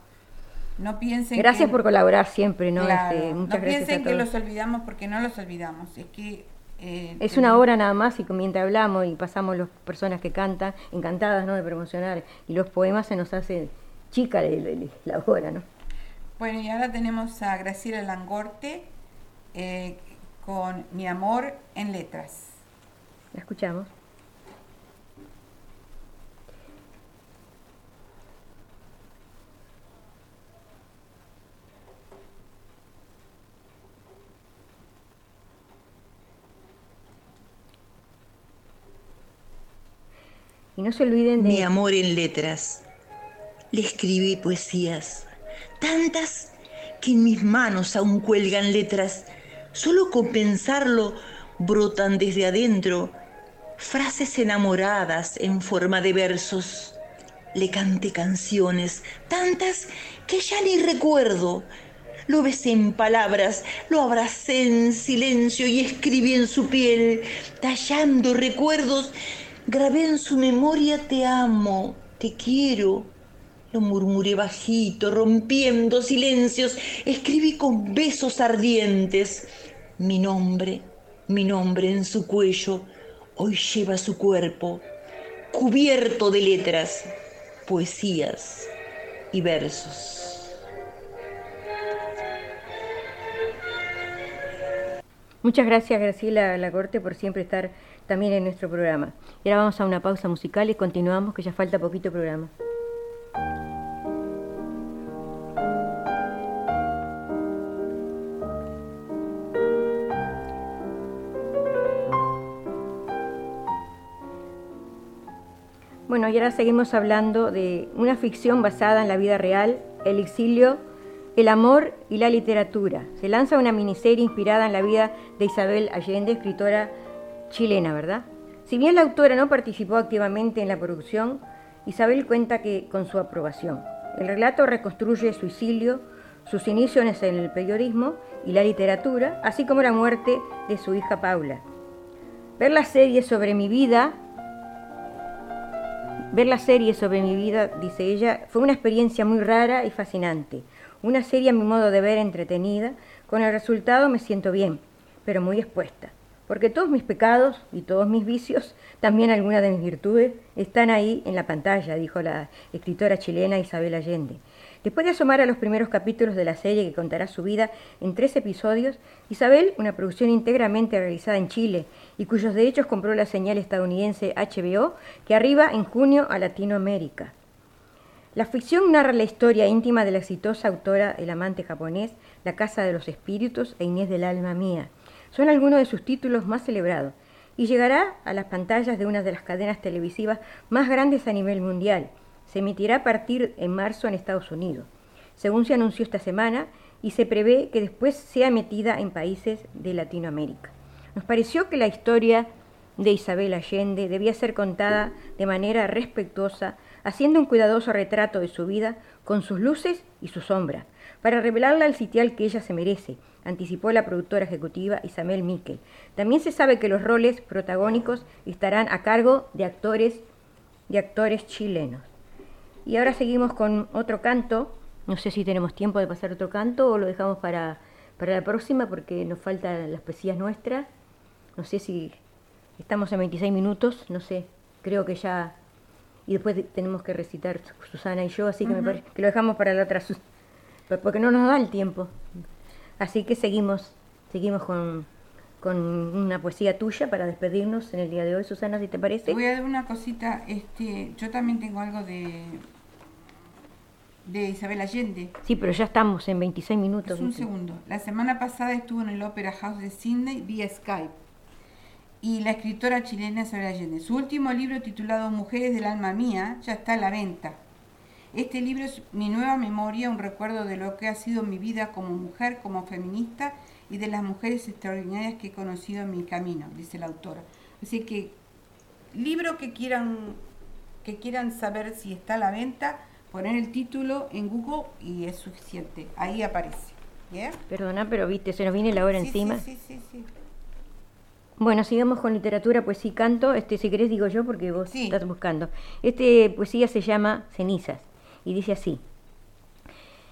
no piensen gracias que, por colaborar siempre, ¿no? Claro, Este, no muchas gracias piensen a que los olvidamos porque no los olvidamos. Es que eh, Es una hora nada más y mientras hablamos y pasamos las personas que cantan, encantadas ¿no? de promocionar, y los poemas se nos hace chica el- la hora, ¿no? Bueno, y ahora tenemos a Graciela Langorte eh, con Mi amor en letras. La escuchamos. Y no se olviden de... Mi amor en letras. Le escribí poesías, tantas que en mis manos aún cuelgan letras. Solo con pensarlo brotan desde adentro frases enamoradas en forma de versos. Le canté canciones, tantas que ya ni recuerdo. Lo besé en palabras, lo abracé en silencio y escribí en su piel, tallando recuerdos. Grabé en su memoria te amo, te quiero. Lo murmuré bajito, rompiendo silencios. Escribí con besos ardientes. Mi nombre, mi nombre en su cuello, hoy lleva su cuerpo, cubierto de letras, poesías y versos. Muchas gracias Graciela Lacorte por siempre estar también en nuestro programa. Y ahora vamos a una pausa musical y continuamos, que ya falta poquito programa. Bueno, y ahora seguimos hablando de una ficción basada en la vida real, el exilio, el amor y la literatura. Se lanza una miniserie inspirada en la vida de Isabel Allende, escritora chilena, ¿verdad? Si bien la autora no participó activamente en la producción, Isabel cuenta que con su aprobación. El relato reconstruye su exilio, sus inicios en el periodismo y la literatura, así como la muerte de su hija Paula. Ver la serie sobre mi vida Ver la serie sobre mi vida, dice ella, fue una experiencia muy rara y fascinante. Una serie a mi modo de ver entretenida. Con el resultado me siento bien, pero muy expuesta. Porque todos mis pecados y todos mis vicios, también algunas de mis virtudes, están ahí en la pantalla, dijo la escritora chilena Isabel Allende. Después de asomar a los primeros capítulos de la serie que contará su vida en tres episodios, Isabel, una producción íntegramente realizada en Chile y cuyos derechos compró la señal estadounidense HBO, que arriba en junio a Latinoamérica. La ficción narra la historia íntima de la exitosa autora El amante japonés, La casa de los espíritus e Inés del alma mía. Son algunos de sus títulos más celebrados y llegará a las pantallas de una de las cadenas televisivas más grandes a nivel mundial. Se emitirá a partir en marzo en Estados Unidos. Según se anunció esta semana, y se prevé que después sea metida en países de Latinoamérica. Nos pareció que la historia de Isabel Allende debía ser contada de manera respetuosa, haciendo un cuidadoso retrato de su vida con sus luces y sus sombras, para revelarla al sitial que ella se merece, anticipó la productora ejecutiva Isabel Miquel. También se sabe que los roles protagónicos estarán a cargo de actores, de actores chilenos. Y ahora seguimos con otro canto. No sé si tenemos tiempo de pasar otro canto o lo dejamos para, para la próxima porque nos faltan las poesías nuestras. No sé si estamos en 26 minutos, no sé, creo que ya... Y después tenemos que recitar Susana y yo, así que me parece que lo dejamos para la otra, porque no nos da el tiempo. Así que seguimos, seguimos con, con una poesía tuya para despedirnos en el día de hoy, Susana, si te parece. Voy a dar una cosita, este, yo también tengo algo de de Isabel Allende. Sí, pero ya estamos en 26 minutos. un segundo. La semana pasada estuvo en el Opera House de Sydney vía Skype. Y la escritora chilena Isabel Allende. Su último libro titulado Mujeres del alma mía ya está a la venta. Este libro es mi nueva memoria, un recuerdo de lo que ha sido mi vida como mujer, como feminista y de las mujeres extraordinarias que he conocido en mi camino, dice la autora. Así que libro que quieran que quieran saber si está a la venta, poner el título en Google y es suficiente. Ahí aparece. Perdona, pero viste, se nos viene la hora encima. Sí, sí, sí, Bueno, sigamos con literatura, poesía y canto. Este, si querés digo yo porque vos estás buscando. Este poesía se llama Cenizas y dice así.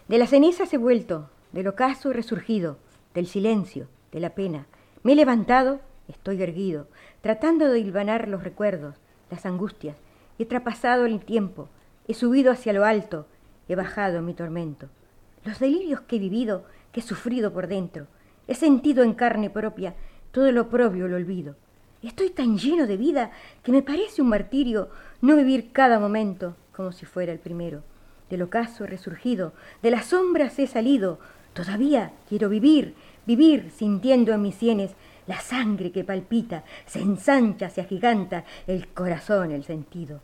De las cenizas he vuelto, del ocaso he resurgido, del silencio, de la pena. Me he levantado, estoy erguido, tratando de hilvanar los recuerdos, las angustias. He trapasado el tiempo, he subido hacia lo alto, he bajado mi tormento. Los delirios que he vivido, que he sufrido por dentro, he sentido en carne propia todo lo propio lo olvido. Estoy tan lleno de vida que me parece un martirio no vivir cada momento como si fuera el primero del ocaso he resurgido, de las sombras he salido, todavía quiero vivir, vivir sintiendo en mis sienes la sangre que palpita, se ensancha, se agiganta, el corazón, el sentido.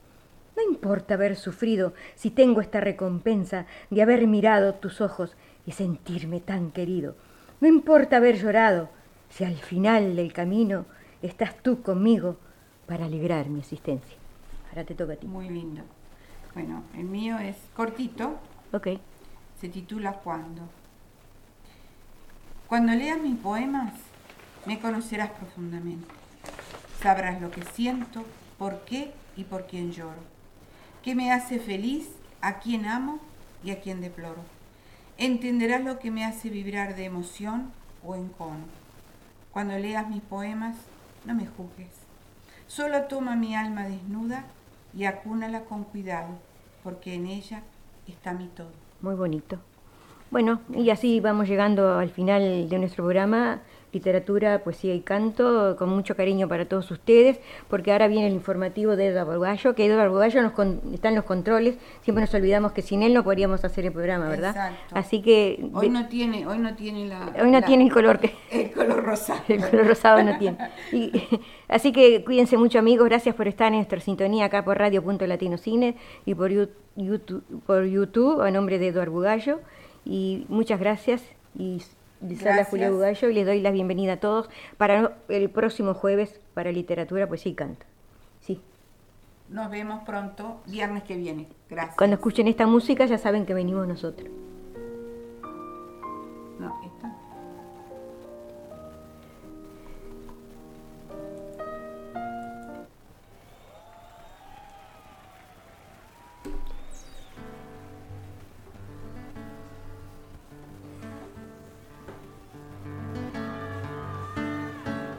No importa haber sufrido si tengo esta recompensa de haber mirado tus ojos y sentirme tan querido. No importa haber llorado si al final del camino estás tú conmigo para alegrar mi existencia. Ahora te toca a ti. Muy lindo. Bueno, el mío es cortito. Ok. Se titula Cuando. Cuando leas mis poemas, me conocerás profundamente. Sabrás lo que siento, por qué y por quién lloro. Qué me hace feliz, a quién amo y a quién deploro. Entenderás lo que me hace vibrar de emoción o encono. Cuando leas mis poemas, no me juzgues. Solo toma mi alma desnuda y acúnala con cuidado, porque en ella está mi todo. Muy bonito. Bueno, y así vamos llegando al final de nuestro programa literatura, poesía y canto, con mucho cariño para todos ustedes, porque ahora viene el informativo de Eduardo Arbugallo, que Eduardo Arbugallo nos está en los controles, siempre nos olvidamos que sin él no podríamos hacer el programa, ¿verdad? Exacto. Así que... Hoy no tiene, hoy no tiene la... Hoy no tiene el color que... El color rosado. El color rosado no tiene. así que cuídense mucho amigos, gracias por estar en nuestra sintonía acá por Radio Punto Latino Cine y por YouTube, por YouTube a nombre de Eduardo Bugallo, y muchas gracias y les habla Julia Bugallo y les doy la bienvenida a todos para el próximo jueves para literatura, poesía y canto. Sí. Nos vemos pronto, viernes que viene. Gracias. Cuando escuchen esta música ya saben que venimos nosotros.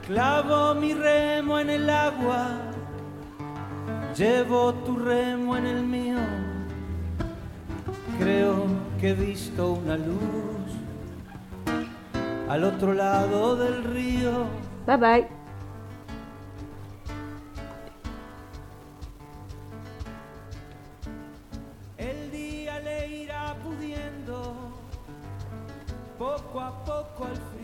Clavo mi remo en el agua, llevo tu remo en el mío. Creo que he visto una luz al otro lado del río. Bye bye. El día le irá pudiendo poco a poco al